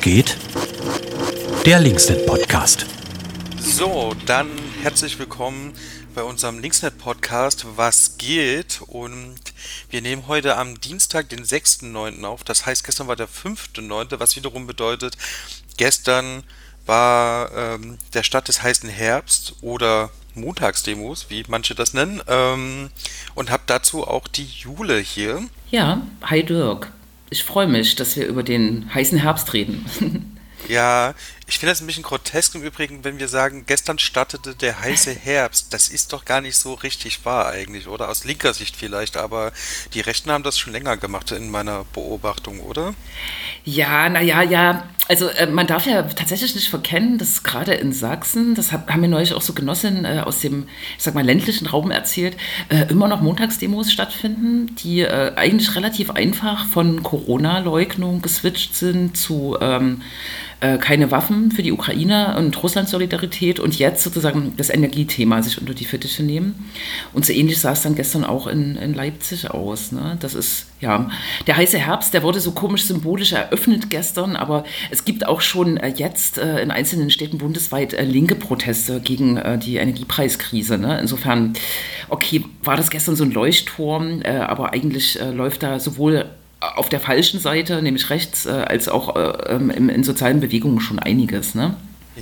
Geht? Der Linksnet Podcast. So, dann herzlich willkommen bei unserem Linksnet Podcast Was geht? Und wir nehmen heute am Dienstag, den 6.9. auf. Das heißt, gestern war der 5.9., was wiederum bedeutet, gestern war ähm, der Start des heißen Herbst oder Montagsdemos, wie manche das nennen, ähm, und habe dazu auch die Jule hier. Ja, hi Dirk. Ich freue mich, dass wir über den heißen Herbst reden. Ja, ich finde das ein bisschen grotesk im Übrigen, wenn wir sagen, gestern startete der heiße Herbst. Das ist doch gar nicht so richtig wahr eigentlich, oder? Aus linker Sicht vielleicht, aber die Rechten haben das schon länger gemacht in meiner Beobachtung, oder? Ja, naja, ja. Also äh, man darf ja tatsächlich nicht verkennen, dass gerade in Sachsen, das hab, haben mir neulich auch so Genossinnen äh, aus dem, ich sag mal, ländlichen Raum erzählt, äh, immer noch Montagsdemos stattfinden, die äh, eigentlich relativ einfach von Corona-Leugnung geswitcht sind zu ähm, äh, keine Waffen für die Ukraine und Russland-Solidarität und jetzt sozusagen das Energiethema sich unter die Fittiche nehmen. Und so ähnlich sah es dann gestern auch in, in Leipzig aus. Ne? Das ist, ja, der heiße Herbst, der wurde so komisch symbolisch eröffnet gestern, aber es gibt auch schon äh, jetzt äh, in einzelnen Städten bundesweit äh, linke Proteste gegen die Energiepreiskrise. Ne? Insofern, okay, war das gestern so ein Leuchtturm, aber eigentlich läuft da sowohl auf der falschen Seite, nämlich rechts, äh, als auch äh, ähm, in, in, sozialen Bewegungen schon einiges. Ne?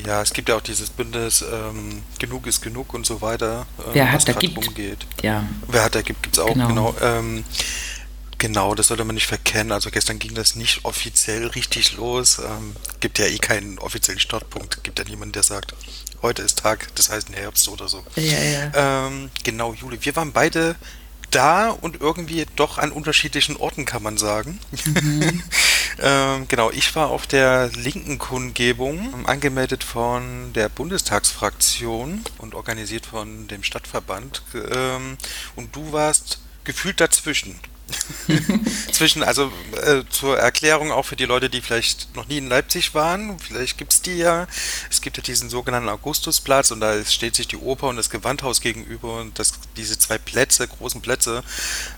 Ja, es gibt ja auch dieses Bündnis ähm, Genug ist genug und so weiter. Äh, Wer hat, da gibt. Rumgeht. Ja. Wer hat, da gibt, gibt es auch, genau. genau. Ähm, genau, das sollte man nicht verkennen. Also gestern ging das nicht offiziell richtig los. Ähm, gibt ja eh keinen offiziellen Startpunkt. Gibt ja niemanden, der sagt, heute ist Tag des heißen Herbst oder so. Ja, ja. Ähm, genau, Juli. Wir waren beide da und irgendwie doch an unterschiedlichen Orten, kann man sagen. Mhm. ähm, genau, ich war auf der linken Kundgebung, angemeldet von der Bundestagsfraktion und organisiert von dem Stadtverband. Ähm, und du warst gefühlt dazwischen. Zwischen, also äh, zur Erklärung auch für die Leute, die vielleicht noch nie in Leipzig waren, vielleicht gibt es die ja. Es gibt ja diesen sogenannten Augustusplatz und da steht sich die Oper und das Gewandhaus gegenüber und das, diese zwei Plätze, großen Plätze,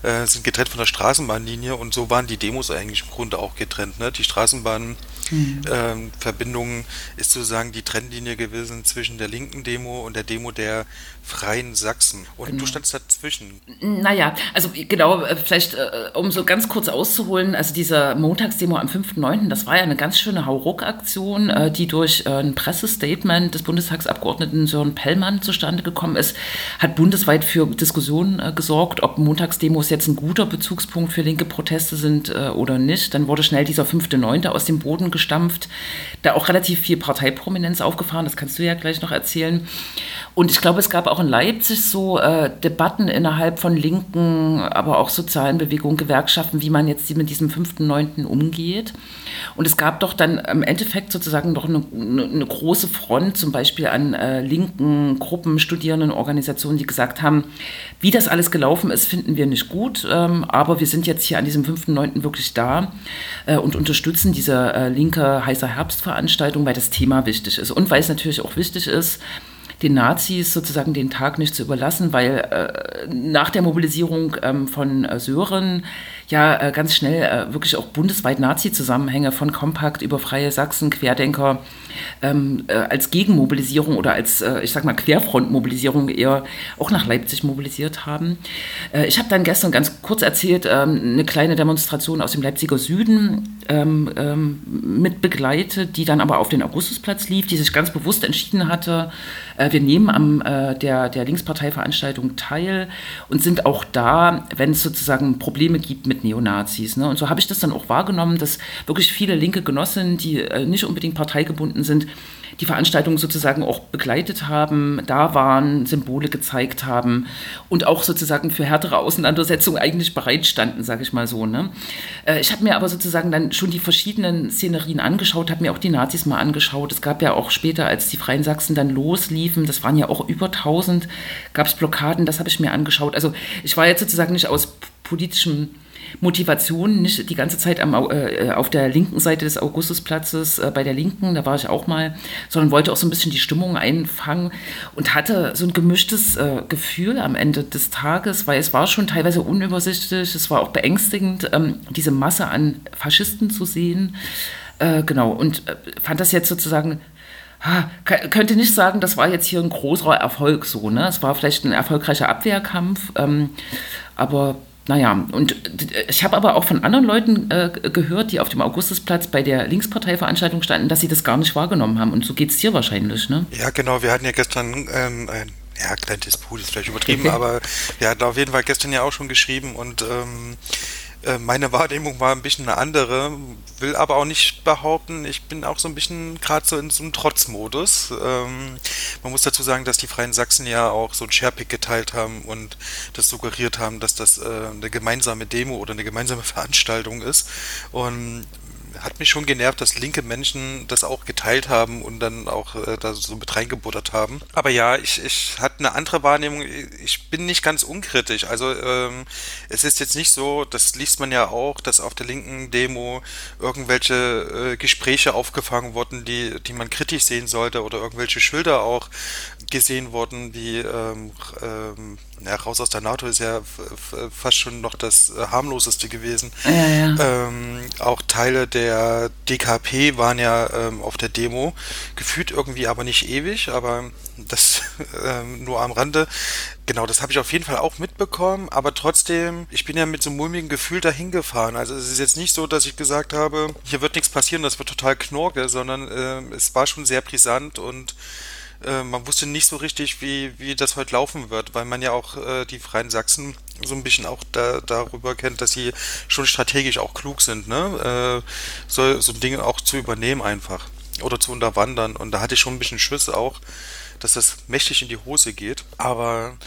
äh, sind getrennt von der Straßenbahnlinie und so waren die Demos eigentlich im Grunde auch getrennt. Ne? Die Straßenbahnverbindung mhm. äh, ist sozusagen die Trennlinie gewesen zwischen der linken Demo und der Demo der Freien Sachsen. Und genau. du standst dazwischen. Naja, also genau, äh, vielleicht äh, um so ganz kurz auszuholen, also diese Montagsdemo am 5.9., das war ja eine ganz schöne Hauruck-Aktion, äh, die durch ein Pressestatement des Bundestagsabgeordneten Sören Pellmann zustande gekommen ist, hat bundesweit für Diskussionen gesorgt, ob Montagsdemos jetzt ein guter Bezugspunkt für linke Proteste sind oder nicht. Dann wurde schnell dieser 5.9. aus dem Boden gestampft, da auch relativ viel Parteiprominenz aufgefahren, das kannst du ja gleich noch erzählen. Und ich glaube, es gab auch in Leipzig so äh, Debatten innerhalb von linken, aber auch sozialen Bewegungen, Gewerkschaften, wie man jetzt mit diesem 5.9. umgeht. Und es gab doch dann im Endeffekt sozusagen doch eine, eine große Front, zum Beispiel an äh, linken Gruppen, Studierenden, Organisationen, die gesagt haben, wie das alles gelaufen ist, finden wir nicht gut, ähm, aber wir sind jetzt hier an diesem 5.9. wirklich da äh, und unterstützen diese äh, linke heißer Herbstveranstaltung, weil das Thema wichtig ist und weil es natürlich auch wichtig ist, den Nazis sozusagen den Tag nicht zu überlassen, weil äh, nach der Mobilisierung ähm, von äh, Sören ja äh, ganz schnell äh, wirklich auch bundesweit Nazi-Zusammenhänge von Kompakt über Freie Sachsen, Querdenker ähm, äh, als Gegenmobilisierung oder als, äh, ich sag mal, Querfrontmobilisierung eher auch nach Leipzig mobilisiert haben. Äh, ich habe dann gestern ganz kurz erzählt, ähm, eine kleine Demonstration aus dem Leipziger Süden ähm, ähm, mit begleitet, die dann aber auf den Augustusplatz lief, die sich ganz bewusst entschieden hatte, äh, wir nehmen am der, der Linksparteiveranstaltung teil und sind auch da, wenn es sozusagen Probleme gibt mit mit Neonazis. Ne? Und so habe ich das dann auch wahrgenommen, dass wirklich viele linke Genossinnen, die äh, nicht unbedingt parteigebunden sind, die Veranstaltung sozusagen auch begleitet haben, da waren, Symbole gezeigt haben und auch sozusagen für härtere Auseinandersetzungen eigentlich bereitstanden, sage ich mal so. Ne? Äh, ich habe mir aber sozusagen dann schon die verschiedenen Szenerien angeschaut, habe mir auch die Nazis mal angeschaut. Es gab ja auch später, als die Freien Sachsen dann losliefen, das waren ja auch über 1000, gab es Blockaden, das habe ich mir angeschaut. Also ich war jetzt sozusagen nicht aus politischem Motivation, nicht die ganze Zeit am, äh, auf der linken Seite des Augustusplatzes äh, bei der Linken, da war ich auch mal, sondern wollte auch so ein bisschen die Stimmung einfangen und hatte so ein gemischtes äh, Gefühl am Ende des Tages, weil es war schon teilweise unübersichtlich, es war auch beängstigend, ähm, diese Masse an Faschisten zu sehen Äh, genau, und äh, fand das jetzt sozusagen könnte nicht sagen, das war jetzt hier ein großer Erfolg so. Ne? Es war vielleicht ein erfolgreicher Abwehrkampf, ähm, aber naja, und ich habe aber auch von anderen Leuten äh, gehört, die auf dem Augustusplatz bei der Linksparteiveranstaltung standen, dass sie das gar nicht wahrgenommen haben. Und so geht es dir wahrscheinlich, ne? Ja, genau. Wir hatten ja gestern ähm, ein ja, kleinen Disput ist vielleicht übertrieben, aber wir hatten auf jeden Fall gestern ja auch schon geschrieben und ähm, äh, meine Wahrnehmung war ein bisschen eine andere, will aber auch nicht behaupten, ich bin auch so ein bisschen gerade so in so einem Trotzmodus. Ähm, man muss dazu sagen, dass die Freien Sachsen ja auch so ein Sharepick geteilt haben und das suggeriert haben, dass das äh, eine gemeinsame Demo oder eine gemeinsame Veranstaltung ist. Und hat mich schon genervt, dass linke Menschen das auch geteilt haben und dann auch äh, da so mit reingebuttert haben. Aber ja, ich, ich hatte eine andere Wahrnehmung. Ich bin nicht ganz unkritisch. Also ähm, es ist jetzt nicht so, das liest man ja auch, dass auf der linken Demo irgendwelche äh, Gespräche aufgefangen wurden, die, die man kritisch sehen sollte oder irgendwelche Schilder auch gesehen wurden, wie ähm, ähm, ja, raus aus der NATO ist ja fast schon noch das äh, harmloseste gewesen. Ja, ja. Ähm, auch Teile der DKP waren ja ähm, auf der Demo, gefühlt irgendwie aber nicht ewig, aber das ähm, nur am Rande. Genau, das habe ich auf jeden Fall auch mitbekommen, aber trotzdem, ich bin ja mit so einem mulmigen Gefühl dahin gefahren. Also es ist jetzt nicht so, dass ich gesagt habe, hier wird nichts passieren, das wird total knorke, sondern äh, es war schon sehr brisant und äh, man wusste nicht so richtig, wie, wie das heute laufen wird, weil man ja auch äh, die Freien Sachsen so ein bisschen auch da, darüber kennt, dass sie schon strategisch auch klug sind, ne? Äh, so, so ein Ding auch zu übernehmen einfach oder zu unterwandern. Und da hatte ich schon ein bisschen Schiss auch, dass das mächtig in die Hose geht. Aber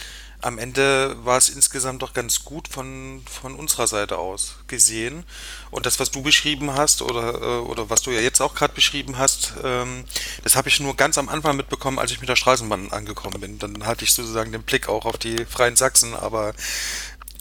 am Ende war es insgesamt doch ganz gut von, von unserer Seite aus gesehen. Und das, was du beschrieben hast oder, äh, oder was du ja jetzt auch gerade beschrieben hast, ähm, das habe ich nur ganz am Anfang mitbekommen, als ich mit der Straßenbahn angekommen bin. Dann hatte ich sozusagen den Blick auch auf die Freien Sachsen, aber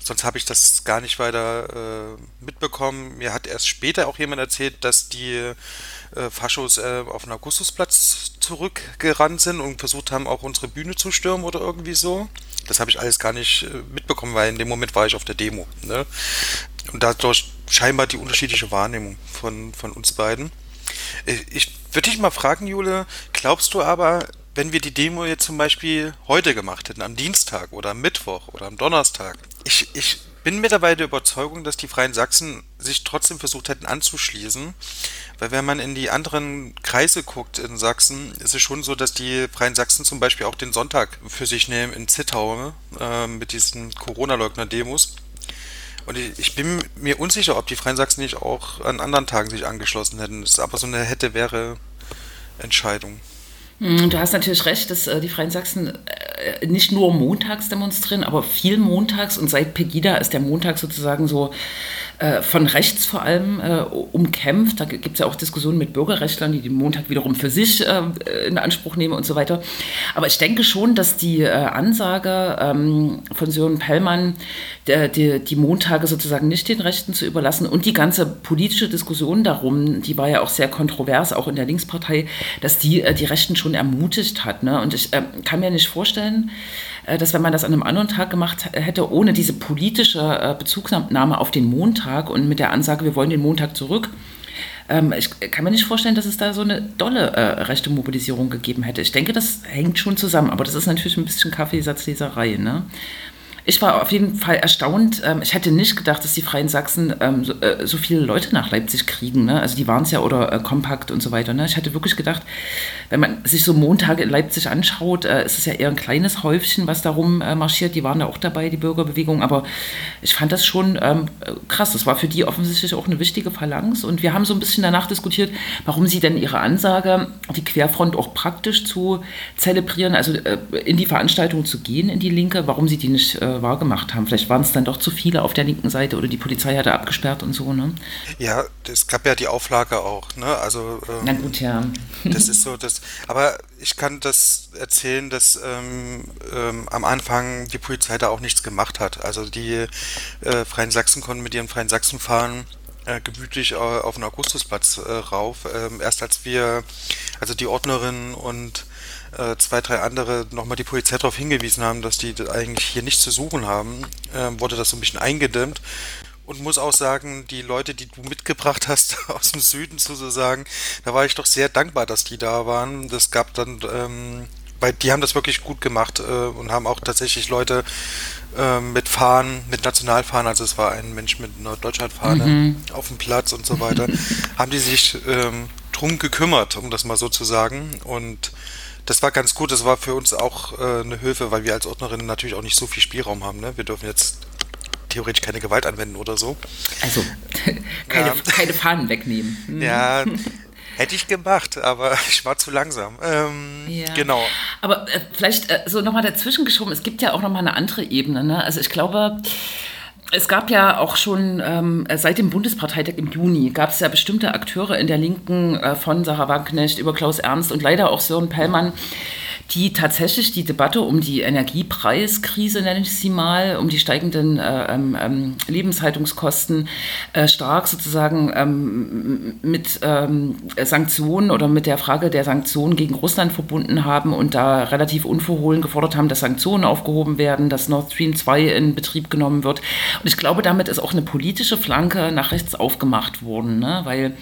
sonst habe ich das gar nicht weiter äh, mitbekommen. Mir hat erst später auch jemand erzählt, dass die äh, Faschos äh, auf den Augustusplatz zurückgerannt sind und versucht haben, auch unsere Bühne zu stürmen oder irgendwie so. Das habe ich alles gar nicht äh, mitbekommen, weil in dem Moment war ich auf der Demo. Ne? Und dadurch scheinbar die unterschiedliche Wahrnehmung von, von uns beiden. Äh, ich würde dich mal fragen, Jule, glaubst du aber, wenn wir die Demo jetzt zum Beispiel heute gemacht hätten, am Dienstag oder am Mittwoch oder am Donnerstag, ich, ich bin mittlerweile der Überzeugung, dass die Freien Sachsen sich trotzdem versucht hätten anzuschließen, weil wenn man in die anderen Kreise guckt in Sachsen, ist es schon so, dass die Freien Sachsen zum Beispiel auch den Sonntag für sich nehmen in Zittau äh, mit diesen Corona-Leugner-Demos. Und ich bin mir unsicher, ob die Freien Sachsen nicht auch an anderen Tagen sich angeschlossen hätten. Das ist aber so eine hätte-wäre-Entscheidung. Hm, du hast natürlich recht, dass äh, die Freien Sachsen äh, nicht nur montags demonstrieren, aber viel montags und seit Pegida ist der Montag sozusagen so äh, von rechts vor allem umkämpft. Da gibt es ja auch Diskussionen mit Bürgerrechtlern, die den Montag wiederum für sich in Anspruch nehmen und so weiter. Aber ich denke schon, dass die Ansage ähm, von Sören Pellmann, die, Montage sozusagen nicht den Rechten zu überlassen und die ganze politische Diskussion darum, die war ja auch sehr kontrovers, auch in der Linkspartei, dass die die Rechten schon ermutigt hat. Ne? Und ich äh, kann mir nicht vorstellen, äh, dass wenn man das an einem anderen Tag gemacht hätte, ohne diese politische äh, Bezugnahme auf den Montag und mit der Ansage, wir wollen den Montag zurück, ähm, ich kann mir nicht vorstellen, dass es da so eine dolle äh, rechte Mobilisierung gegeben hätte. Ich denke, das hängt schon zusammen, aber das ist natürlich ein bisschen Kaffeesatzleserei. Ne? Ich war auf jeden Fall erstaunt. Ähm, ich hätte nicht gedacht, dass die Freien Sachsen ähm, so, äh, so, viele Leute nach Leipzig kriegen. Ne? Also die waren es ja oder äh, kompakt und so weiter. Ne? Ich hatte wirklich gedacht, wenn man sich so Montage in Leipzig anschaut, äh, ist es ja eher ein kleines Häufchen, was darum äh, marschiert. Die waren ja auch dabei, die Bürgerbewegung. Aber ich fand das schon ähm, krass. Das war für die offensichtlich auch eine wichtige Phalanx. Und wir haben so ein bisschen danach diskutiert, warum sie denn ihre Ansage, die Querfront auch praktisch zu zelebrieren, also in die Veranstaltung zu gehen, in die Linke, warum sie die nicht äh, wahrgemacht haben. Vielleicht waren es dann doch zu viele auf der linken Seite oder die Polizei hatte abgesperrt und so, ne? Ja, es gab ja die Auflage auch, ne? Also ähm, Na gut, ja. das ist so, das. Aber ich kann das erzählen, dass ähm, ähm, am Anfang die Polizei da auch nichts gemacht hat. Also die äh, Freien Sachsen konnten mit ihren Freien Sachsen fahren äh, gemütlich äh, auf den Augustusplatz äh, rauf. Ähm, erst als wir, also die Ordnerin und äh, zwei, drei andere nochmal die Polizei darauf hingewiesen haben, dass die eigentlich hier nichts zu suchen haben, äh, wurde das so ein bisschen eingedämmt. und muss auch sagen, die Leute, die du mitgebracht hast aus dem Süden sozusagen, da war ich doch sehr dankbar, dass die da waren. Das gab dann, ähm, weil die haben das wirklich gut gemacht äh, und haben auch tatsächlich Leute mit Fahnen, mit Nationalfahnen, also es war ein Mensch mit einer Deutschlandfahne mhm. auf dem Platz und so weiter, haben die sich ähm, drum gekümmert, um das mal so zu sagen. Und das war ganz gut. Das war für uns auch äh, eine Hilfe, weil wir als Ordnerinnen natürlich auch nicht so viel Spielraum haben. Ne? Wir dürfen jetzt theoretisch keine Gewalt anwenden oder so. Also keine, ja. keine Fahnen wegnehmen. Mhm. Ja, hätte ich gemacht, aber ich war zu langsam. Ähm, ja. Genau. Aber äh, vielleicht äh, so nochmal dazwischen geschoben, es gibt ja auch nochmal eine andere Ebene. Ne? Also ich glaube, es gab ja auch schon ähm, seit dem Bundesparteitag im Juni gab es ja bestimmte Akteure in der Linken äh, von Sarah Wagenknecht über Klaus Ernst und leider auch Sören Pellmann, die tatsächlich die Debatte um die Energiepreiskrise, nenne ich sie mal, um die steigenden äh, ähm, ähm, Lebenshaltungskosten äh, stark sozusagen ähm, mit ähm, Sanktionen oder mit der Frage der Sanktionen gegen Russland verbunden haben und da relativ unverhohlen gefordert haben, dass Sanktionen aufgehoben werden, dass Nord Stream 2 in Betrieb genommen wird. Und ich glaube, damit ist auch eine politische Flanke nach rechts aufgemacht worden, ne? weil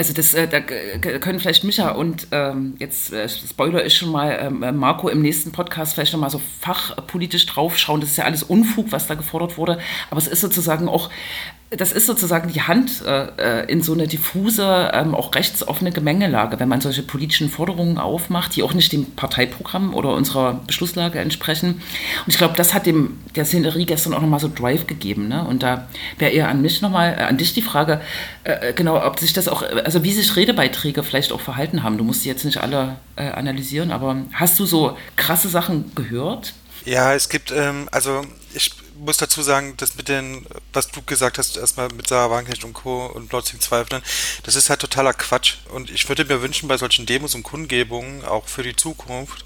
also das, äh, da können vielleicht Micha und ähm, jetzt äh, Spoiler ist schon mal ähm, äh, Marco im nächsten Podcast vielleicht noch mal so fachpolitisch draufschauen. Das ist ja alles Unfug, was da gefordert wurde. Aber es ist sozusagen auch das ist sozusagen die Hand in so eine diffuse, ähm, auch rechtsoffene Gemengelage, wenn man solche politischen Forderungen aufmacht, die auch nicht dem Parteiprogramm oder unserer Beschlusslage entsprechen. Und ich glaube, das hat dem der Szenerie gestern auch nochmal so Drive gegeben. Ne? Und da wäre eher an mich nochmal, äh, an dich die Frage, genau, ob sich das auch, also wie sich Redebeiträge vielleicht auch verhalten haben. Du musst die jetzt nicht alle äh, analysieren, aber hast du so krasse Sachen gehört? Ja, es gibt, ähm, also ich muss dazu sagen, dass mit den, was du gesagt hast, erstmal mit Sarah Wagenknecht und Co. und Lord Zweifeln, das ist halt totaler Quatsch. Und ich würde mir wünschen, bei solchen Demos und Kundgebungen, auch für die Zukunft,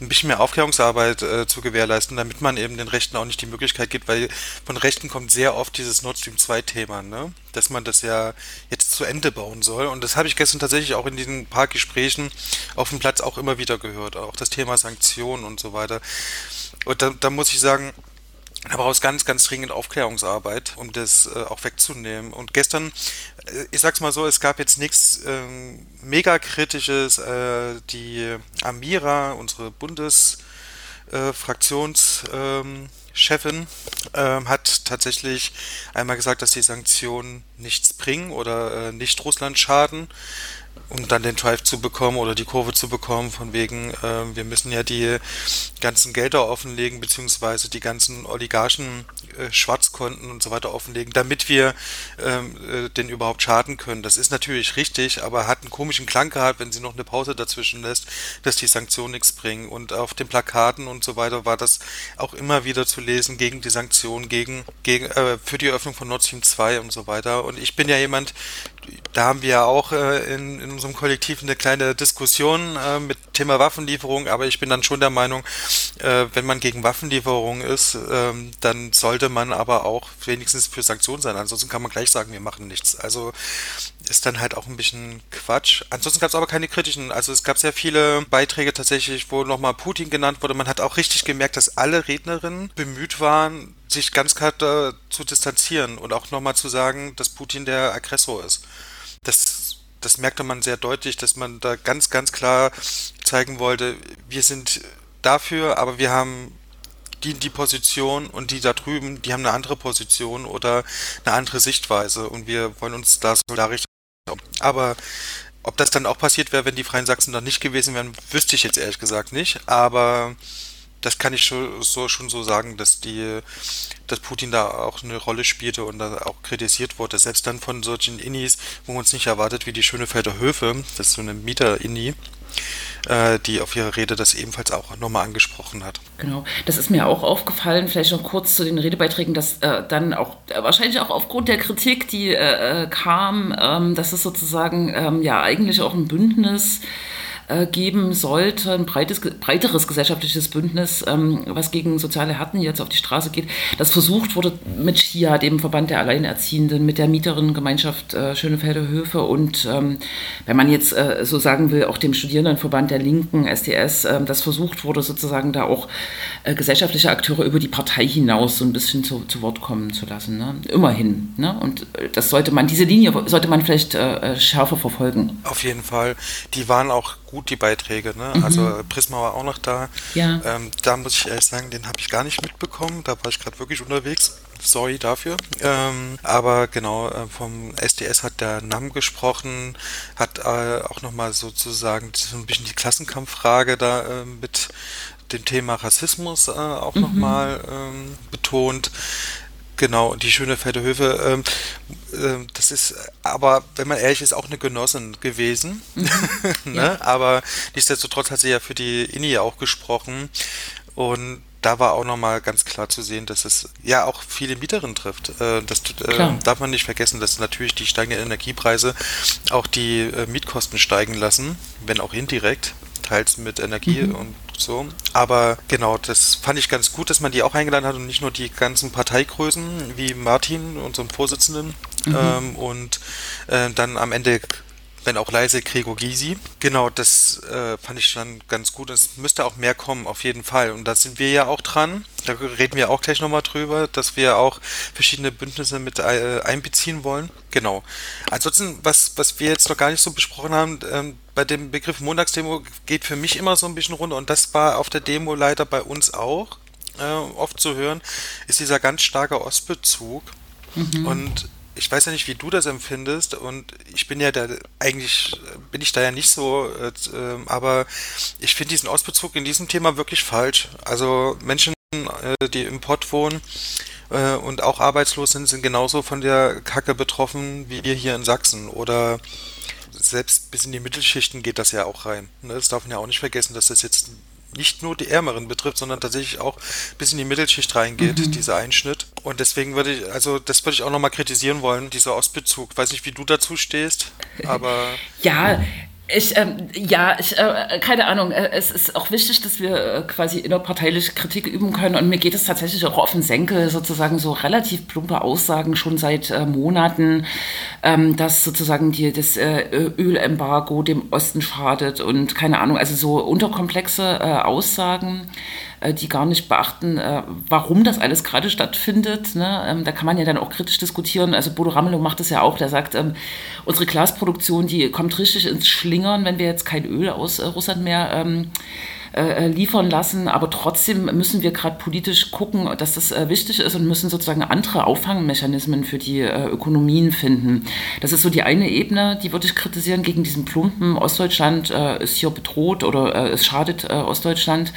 ein bisschen mehr Aufklärungsarbeit äh, zu gewährleisten, damit man eben den Rechten auch nicht die Möglichkeit gibt, weil von Rechten kommt sehr oft dieses Nord Stream 2 Thema, ne? Dass man das ja zu Ende bauen soll. Und das habe ich gestern tatsächlich auch in diesen paar Gesprächen auf dem Platz auch immer wieder gehört. Auch das Thema Sanktionen und so weiter. Und da, da muss ich sagen, da braucht es ganz, ganz dringend Aufklärungsarbeit, um das äh, auch wegzunehmen. Und gestern, äh, ich sag's mal so, es gab jetzt nichts ähm, mega kritisches. Äh, die Amira, unsere Bundesfraktionschefin, ähm, ähm, hat tatsächlich einmal gesagt, dass die Sanktionen nichts bringen oder äh, nicht Russland schaden um dann den Drive zu bekommen oder die Kurve zu bekommen, von wegen, äh, wir müssen ja die ganzen Gelder offenlegen, beziehungsweise die ganzen Oligarchen äh, Schwarzkonten und so weiter offenlegen, damit wir ähm, äh, den überhaupt schaden können. Das ist natürlich richtig, aber hat einen komischen Klang gehabt, wenn sie noch eine Pause dazwischen lässt, dass die Sanktionen nichts bringen. Und auf den Plakaten und so weiter war das auch immer wieder zu lesen gegen die Sanktionen, gegen, gegen äh, für die Öffnung von Nord Stream 2 und so weiter. Und ich bin ja jemand, da haben wir ja auch äh, in, in unserem Kollektiv eine kleine Diskussion äh, mit Thema Waffenlieferung, aber ich bin dann schon der Meinung, äh, wenn man gegen Waffenlieferung ist, ähm, dann sollte man aber auch wenigstens für Sanktionen sein. Ansonsten kann man gleich sagen, wir machen nichts. Also ist dann halt auch ein bisschen Quatsch. Ansonsten gab es aber keine kritischen. Also es gab sehr viele Beiträge tatsächlich, wo nochmal Putin genannt wurde. Man hat auch richtig gemerkt, dass alle Rednerinnen bemüht waren, sich ganz klar zu distanzieren und auch nochmal zu sagen, dass Putin der Aggressor ist. Das, das merkte man sehr deutlich, dass man da ganz, ganz klar zeigen wollte, wir sind dafür, aber wir haben die die Position und die da drüben, die haben eine andere Position oder eine andere Sichtweise und wir wollen uns da solidarisch aber ob das dann auch passiert wäre, wenn die Freien Sachsen dann nicht gewesen wären, wüsste ich jetzt ehrlich gesagt nicht. Aber das kann ich schon so, schon so sagen, dass die, dass Putin da auch eine Rolle spielte und da auch kritisiert wurde. Selbst dann von solchen Innis, wo man es nicht erwartet, wie die Schönefelder Höfe, das ist so eine Mieter-Inni, die auf ihre Rede das ebenfalls auch nochmal angesprochen hat. Genau, das ist mir auch aufgefallen, vielleicht noch kurz zu den Redebeiträgen, dass äh, dann auch, äh, wahrscheinlich auch aufgrund der Kritik, die äh, äh, kam, ähm, dass es sozusagen ähm, ja eigentlich auch ein Bündnis äh, geben sollte, ein breites, breiteres gesellschaftliches Bündnis, ähm, was gegen soziale Härten jetzt auf die Straße geht, das versucht wurde mit SCHIA, dem Verband der Alleinerziehenden, mit der Mieterinnengemeinschaft äh, Schönefelder Höfe und, ähm, wenn man jetzt äh, so sagen will, auch dem Studierendenverband der Linken, SDS, äh, das versucht wurde, sozusagen da auch äh, gesellschaftliche Akteure über die Partei hinaus so ein bisschen zu, zu Wort kommen zu lassen. Ne? Immerhin. Ne? Und äh, das sollte man, diese Linie sollte man vielleicht äh, schärfer verfolgen. Auf jeden Fall. Die waren auch gut, die Beiträge. Ne? Mhm. Also Prisma war auch noch da. Ja. Ähm, da muss ich ehrlich sagen, den habe ich gar nicht mitbekommen. Da war ich gerade wirklich unterwegs. Sorry dafür. Ähm, aber genau, äh, vom SDS hat der NAM gesprochen, hat äh, auch nochmal sozusagen so ein bisschen die Klassenkampffrage da äh, mit dem Thema Rassismus äh, auch mhm. nochmal ähm, betont. Genau, und die schöne Fette Höfe, ähm, äh, das ist aber, wenn man ehrlich ist, auch eine Genossin gewesen. Mhm. ne? ja. Aber nichtsdestotrotz hat sie ja für die INI auch gesprochen. Und da war auch nochmal ganz klar zu sehen, dass es ja auch viele Mieterinnen trifft. Äh, das äh, darf man nicht vergessen, dass natürlich die steigenden Energiepreise auch die äh, Mietkosten steigen lassen, wenn auch indirekt teils mit Energie mhm. und so. Aber genau, das fand ich ganz gut, dass man die auch eingeladen hat und nicht nur die ganzen Parteigrößen wie Martin, unserem Vorsitzenden, mhm. ähm, und äh, dann am Ende wenn auch leise, Gregor Gysi. Genau, das äh, fand ich dann ganz gut. Es müsste auch mehr kommen, auf jeden Fall. Und da sind wir ja auch dran. Da reden wir auch gleich nochmal drüber, dass wir auch verschiedene Bündnisse mit äh, einbeziehen wollen. Genau. Ansonsten, was, was wir jetzt noch gar nicht so besprochen haben, ähm, bei dem Begriff Montagsdemo geht für mich immer so ein bisschen runter und das war auf der Demo leider bei uns auch äh, oft zu hören, ist dieser ganz starke Ostbezug. Mhm. Und ich weiß ja nicht, wie du das empfindest und ich bin ja da eigentlich bin ich da ja nicht so, äh, ähm, aber ich finde diesen Ostbezug in diesem Thema wirklich falsch. Also Menschen, äh, die im Pott wohnen äh, und auch arbeitslos sind, sind genauso von der Kacke betroffen wie wir hier in Sachsen oder selbst bis in die Mittelschichten geht das ja auch rein. Ne? Das darf man ja auch nicht vergessen, dass das jetzt nicht nur die Ärmeren betrifft, sondern tatsächlich auch bis in die Mittelschicht reingeht, mhm. dieser Einschnitt. Und deswegen würde ich, also das würde ich auch nochmal kritisieren wollen, dieser Ostbezug. Weiß nicht, wie du dazu stehst, aber. ja, ich, ähm, ja, ich, äh, keine Ahnung. Äh, es ist auch wichtig, dass wir äh, quasi innerparteiliche Kritik üben können. Und mir geht es tatsächlich auch auf den Senkel, sozusagen so relativ plumpe Aussagen schon seit äh, Monaten, ähm, dass sozusagen die, das äh, Ölembargo dem Osten schadet und keine Ahnung, also so unterkomplexe äh, Aussagen. Äh, die gar nicht beachten, äh, warum das alles gerade stattfindet. Ne? Ähm, da kann man ja dann auch kritisch diskutieren. Also Bodo Ramelow macht das ja auch. Der sagt, ähm, unsere Glasproduktion, die kommt richtig ins Schlingern, wenn wir jetzt kein Öl aus äh, Russland mehr ähm, äh, liefern lassen. Aber trotzdem müssen wir gerade politisch gucken, dass das wichtig ist und müssen sozusagen andere Auffangmechanismen für die Ökonomien finden. Das ist so die eine Ebene, die würde ich kritisieren gegen diesen plumpen Ostdeutschland ist hier bedroht oder es schadet Ostdeutschland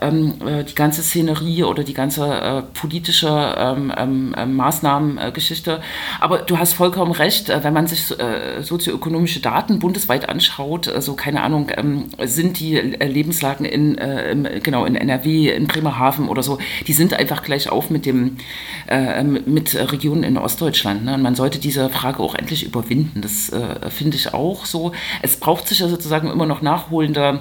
ähm, äh, die ganze Szenerie oder die ganze äh, politische ähm, ähm, äh, Maßnahmengeschichte. Aber du hast vollkommen recht, äh, wenn man sich äh, sozioökonomische Daten bundesweit anschaut, so also keine Ahnung, ähm, sind die Lebenslagen in, äh, im, genau, in NRW, in Bremerhaven oder so, die sind einfach gleich auf mit, dem, mit Regionen in Ostdeutschland. Ne? Und man sollte diese Frage auch endlich überwinden. Das finde ich auch so. Es braucht sich ja sozusagen immer noch nachholende äh,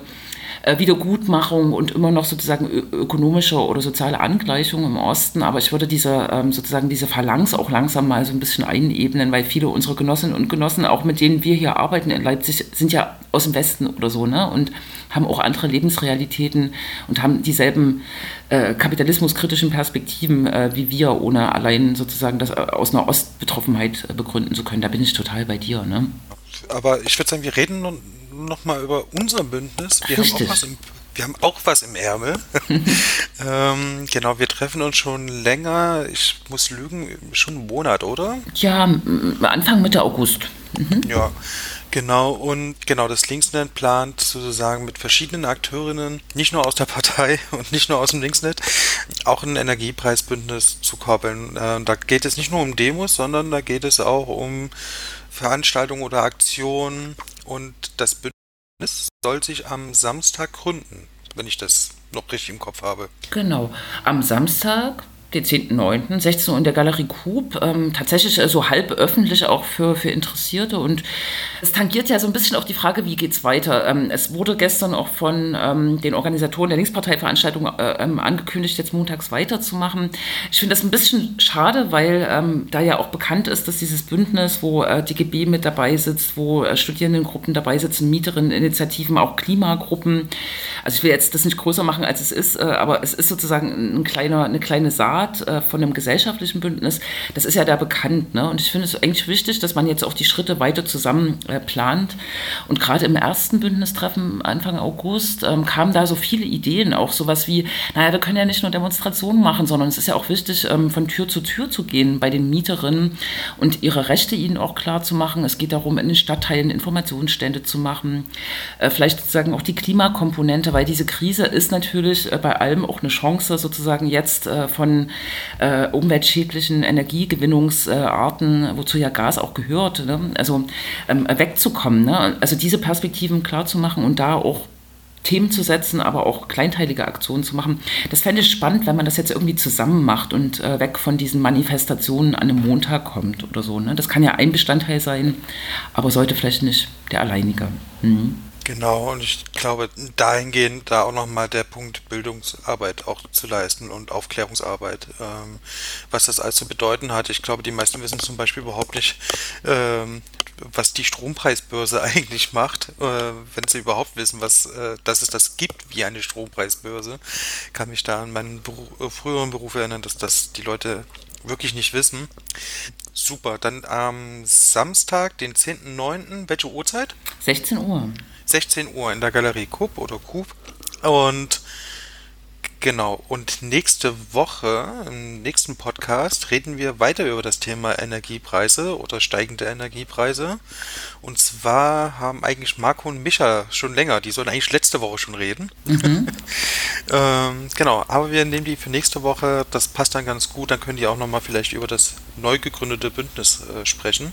Wiedergutmachung und immer noch sozusagen ökonomische oder soziale Angleichung im Osten. Aber ich würde diese ähm, sozusagen diese Phalanx auch langsam mal so ein bisschen einebnen, weil viele unserer Genossinnen und Genossen, auch mit denen wir hier arbeiten in Leipzig, sind ja aus dem Westen oder so, ne? Und haben auch andere Lebensrealitäten und haben dieselben äh, kapitalismuskritischen Perspektiven äh, wie wir, ohne allein sozusagen das äh, aus einer Ostbetroffenheit äh, begründen zu können. Da bin ich total bei dir, ne? Aber ich würde sagen, wir reden nochmal über unser Bündnis. Wir haben, auch was im, wir haben auch was im Ärmel. ähm, genau, wir treffen uns schon länger. Ich muss lügen, schon einen Monat, oder? Ja, Anfang Mitte August. Mhm. Ja. Genau, und genau, das Linksnet plant sozusagen mit verschiedenen Akteurinnen, nicht nur aus der Partei und nicht nur aus dem Linksnet, auch ein Energiepreisbündnis zu koppeln. Äh, da geht es nicht nur um Demos, sondern da geht es auch um Veranstaltungen oder Aktionen und das Bündnis soll sich am Samstag gründen, wenn ich das noch richtig im Kopf habe. Genau. Am Samstag Den 10.9., 16 Uhr in der Galerie Coop. Ähm, tatsächlich äh, so halb öffentlich auch für, für Interessierte. Und es tangiert ja so ein bisschen auf die Frage, wie geht es weiter. Ähm, es wurde gestern auch von ähm, den Organisatoren der Linksparteiveranstaltung äh, ähm, angekündigt, jetzt montags weiterzumachen. Ich finde das ein bisschen schade, weil ähm, da ja auch bekannt ist, dass dieses Bündnis, wo äh, DGB mit dabei sitzt, wo äh, Studierendengruppen dabei sitzen, Mieterinneninitiativen, auch Klimagruppen. Also ich will jetzt das nicht größer machen, als es ist, äh, aber es ist sozusagen ein kleiner, eine kleine Saat Art äh, von einem gesellschaftlichen Bündnis, das ist ja da bekannt. Ne? Und ich finde es eigentlich wichtig, dass man jetzt auch die Schritte weiter zusammen äh, plant. Und gerade im ersten Bündnistreffen Anfang August ähm, kamen da so viele Ideen, auch sowas wie, naja, wir können ja nicht nur Demonstrationen machen, sondern es ist ja auch wichtig, ähm, von Tür zu Tür zu gehen bei den Mieterinnen und ihre Rechte ihnen auch klar zu machen. Es geht darum, in den Stadtteilen Informationsstände zu machen, äh, vielleicht sozusagen auch die Klimakomponente, weil diese Krise ist natürlich äh, bei allem auch eine Chance, sozusagen jetzt äh, äh, umweltschädlichen Energiegewinnungsarten, wozu ja Gas auch gehört, ne? also ähm, wegzukommen. Ne? Also diese Perspektiven klar zu machen und da auch Themen zu setzen, aber auch kleinteilige Aktionen zu machen. Das fände ich spannend, wenn man das jetzt irgendwie zusammen macht und äh, weg von diesen Manifestationen an einem Montag kommt oder so. Ne? Das kann ja ein Bestandteil sein, aber sollte vielleicht nicht der alleinige. Mhm. Genau, und ich glaube, dahingehend da auch nochmal der Punkt Bildungsarbeit auch zu leisten und Aufklärungsarbeit, ähm, was das alles zu bedeuten hat. Ich glaube, die meisten wissen zum Beispiel überhaupt nicht, ähm, was die Strompreisbörse eigentlich macht, äh, wenn sie überhaupt wissen, was, äh, dass es das gibt wie eine Strompreisbörse. Kann mich da an meinen Beru äh, früheren Beruf erinnern, dass das die Leute wirklich nicht wissen. Super, dann am Samstag, den 10.9., welche Uhrzeit? 16 Uhr. 16 Uhr in der Galerie Coop oder Coop. Und genau, und nächste Woche, im nächsten Podcast, reden wir weiter über das Thema Energiepreise oder steigende Energiepreise. Und zwar haben eigentlich Marco und Micha schon länger, die sollen eigentlich letzte Woche schon reden. Mhm. ähm, genau, aber wir nehmen die für nächste Woche, das passt dann ganz gut, dann können die auch nochmal vielleicht über das neu gegründete Bündnis äh, sprechen.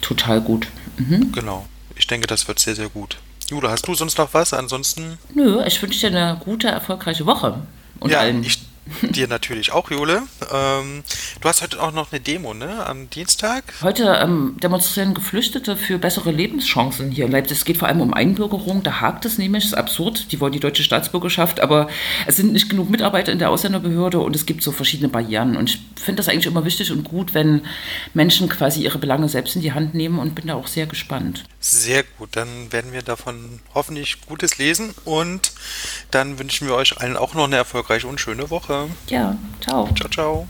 Total gut. Mhm. Genau, ich denke, das wird sehr, sehr gut. Jule, hast du sonst noch was? Ansonsten. Nö, ich wünsche dir eine gute, erfolgreiche Woche. Und ja, allen. ich Dir natürlich auch, Jule. Ähm, du hast heute auch noch eine Demo, ne? Am Dienstag? Heute ähm, demonstrieren Geflüchtete für bessere Lebenschancen hier in Leipzig. Es geht vor allem um Einbürgerung. Da hakt es nämlich. Das ist absurd. Die wollen die deutsche Staatsbürgerschaft, aber es sind nicht genug Mitarbeiter in der Ausländerbehörde und es gibt so verschiedene Barrieren. Und ich finde das eigentlich immer wichtig und gut, wenn Menschen quasi ihre Belange selbst in die Hand nehmen und bin da auch sehr gespannt. Sehr gut. Dann werden wir davon hoffentlich Gutes lesen und dann wünschen wir euch allen auch noch eine erfolgreiche und schöne Woche. Ja, ciao. Ciao, ciao.